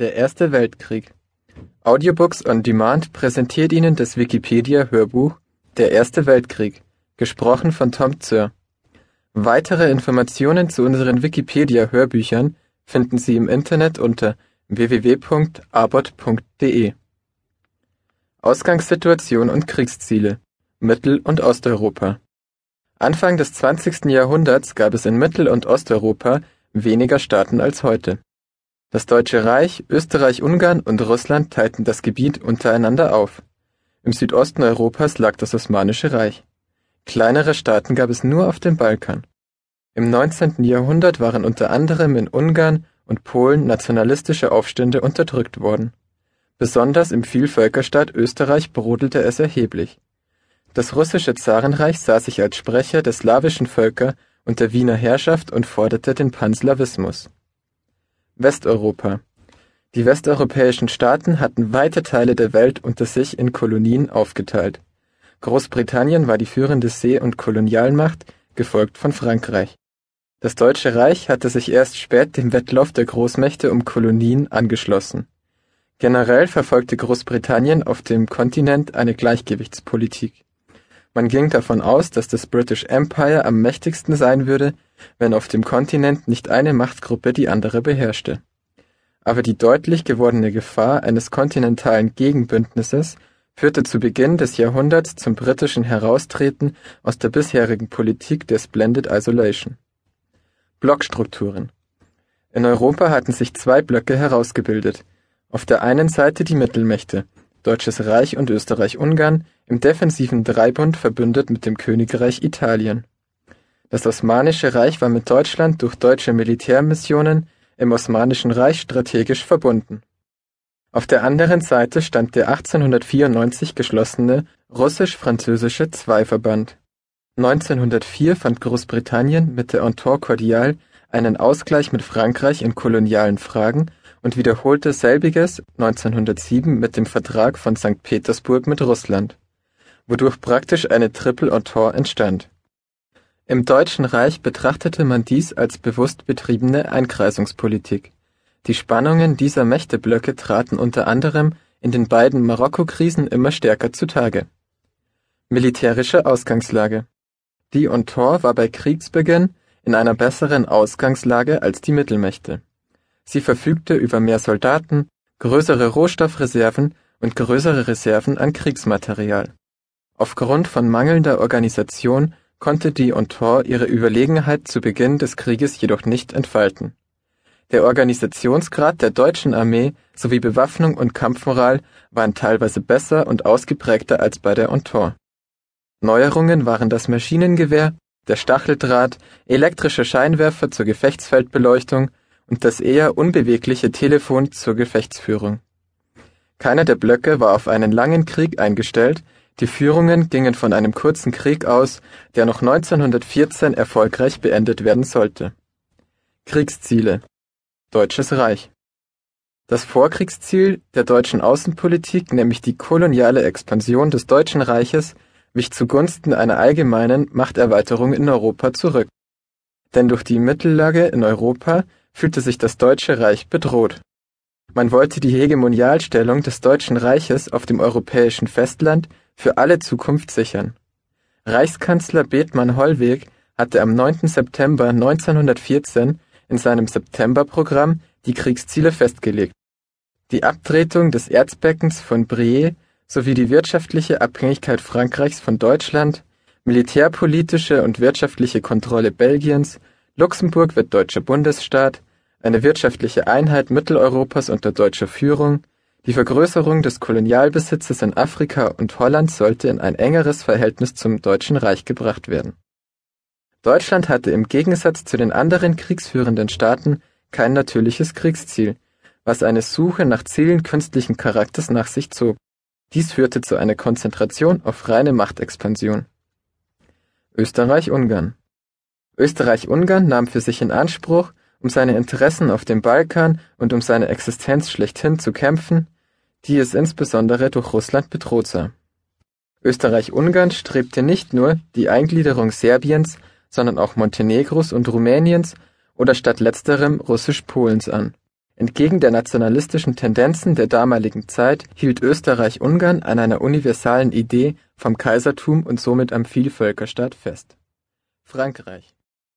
Der Erste Weltkrieg. Audiobooks on Demand präsentiert Ihnen das Wikipedia-Hörbuch Der Erste Weltkrieg, gesprochen von Tom Zör. Weitere Informationen zu unseren Wikipedia-Hörbüchern finden Sie im Internet unter www.abot.de. Ausgangssituation und Kriegsziele Mittel- und Osteuropa Anfang des 20. Jahrhunderts gab es in Mittel- und Osteuropa weniger Staaten als heute. Das Deutsche Reich, Österreich-Ungarn und Russland teilten das Gebiet untereinander auf. Im Südosten Europas lag das Osmanische Reich. Kleinere Staaten gab es nur auf dem Balkan. Im 19. Jahrhundert waren unter anderem in Ungarn und Polen nationalistische Aufstände unterdrückt worden. Besonders im Vielvölkerstaat Österreich brodelte es erheblich. Das russische Zarenreich sah sich als Sprecher der slawischen Völker unter Wiener Herrschaft und forderte den Panslawismus. Westeuropa Die westeuropäischen Staaten hatten weite Teile der Welt unter sich in Kolonien aufgeteilt. Großbritannien war die führende See- und Kolonialmacht, gefolgt von Frankreich. Das Deutsche Reich hatte sich erst spät dem Wettlauf der Großmächte um Kolonien angeschlossen. Generell verfolgte Großbritannien auf dem Kontinent eine Gleichgewichtspolitik. Man ging davon aus, dass das British Empire am mächtigsten sein würde, wenn auf dem Kontinent nicht eine Machtgruppe die andere beherrschte. Aber die deutlich gewordene Gefahr eines kontinentalen Gegenbündnisses führte zu Beginn des Jahrhunderts zum britischen Heraustreten aus der bisherigen Politik der Splendid Isolation. Blockstrukturen In Europa hatten sich zwei Blöcke herausgebildet. Auf der einen Seite die Mittelmächte, Deutsches Reich und Österreich-Ungarn, im defensiven Dreibund verbündet mit dem Königreich Italien. Das Osmanische Reich war mit Deutschland durch deutsche Militärmissionen im Osmanischen Reich strategisch verbunden. Auf der anderen Seite stand der 1894 geschlossene russisch-französische Zweiverband. 1904 fand Großbritannien mit der Entente Cordiale einen Ausgleich mit Frankreich in kolonialen Fragen und wiederholte selbiges 1907 mit dem Vertrag von Sankt Petersburg mit Russland, wodurch praktisch eine Triple Entente entstand im Deutschen Reich betrachtete man dies als bewusst betriebene Einkreisungspolitik. Die Spannungen dieser Mächteblöcke traten unter anderem in den beiden Marokko-Krisen immer stärker zutage. Militärische Ausgangslage Die Entente war bei Kriegsbeginn in einer besseren Ausgangslage als die Mittelmächte. Sie verfügte über mehr Soldaten, größere Rohstoffreserven und größere Reserven an Kriegsmaterial. Aufgrund von mangelnder Organisation konnte die Entente ihre Überlegenheit zu Beginn des Krieges jedoch nicht entfalten. Der Organisationsgrad der deutschen Armee sowie Bewaffnung und Kampfmoral waren teilweise besser und ausgeprägter als bei der Entente. Neuerungen waren das Maschinengewehr, der Stacheldraht, elektrische Scheinwerfer zur Gefechtsfeldbeleuchtung und das eher unbewegliche Telefon zur Gefechtsführung. Keiner der Blöcke war auf einen langen Krieg eingestellt, die Führungen gingen von einem kurzen Krieg aus, der noch 1914 erfolgreich beendet werden sollte. Kriegsziele Deutsches Reich Das Vorkriegsziel der deutschen Außenpolitik, nämlich die koloniale Expansion des Deutschen Reiches, wich zugunsten einer allgemeinen Machterweiterung in Europa zurück. Denn durch die Mittellage in Europa fühlte sich das Deutsche Reich bedroht. Man wollte die Hegemonialstellung des Deutschen Reiches auf dem europäischen Festland für alle Zukunft sichern. Reichskanzler Bethmann Hollweg hatte am 9. September 1914 in seinem Septemberprogramm die Kriegsziele festgelegt. Die Abtretung des Erzbeckens von Briey sowie die wirtschaftliche Abhängigkeit Frankreichs von Deutschland, militärpolitische und wirtschaftliche Kontrolle Belgiens, Luxemburg wird deutscher Bundesstaat, eine wirtschaftliche Einheit Mitteleuropas unter deutscher Führung, die Vergrößerung des Kolonialbesitzes in Afrika und Holland sollte in ein engeres Verhältnis zum Deutschen Reich gebracht werden. Deutschland hatte im Gegensatz zu den anderen kriegsführenden Staaten kein natürliches Kriegsziel, was eine Suche nach Zielen künstlichen Charakters nach sich zog. Dies führte zu einer Konzentration auf reine Machtexpansion. Österreich-Ungarn Österreich-Ungarn nahm für sich in Anspruch, um seine Interessen auf dem Balkan und um seine Existenz schlechthin zu kämpfen, die es insbesondere durch Russland bedroht sah. Österreich-Ungarn strebte nicht nur die Eingliederung Serbiens, sondern auch Montenegros und Rumäniens oder statt letzterem Russisch-Polens an. Entgegen der nationalistischen Tendenzen der damaligen Zeit hielt Österreich-Ungarn an einer universalen Idee vom Kaisertum und somit am Vielvölkerstaat fest. Frankreich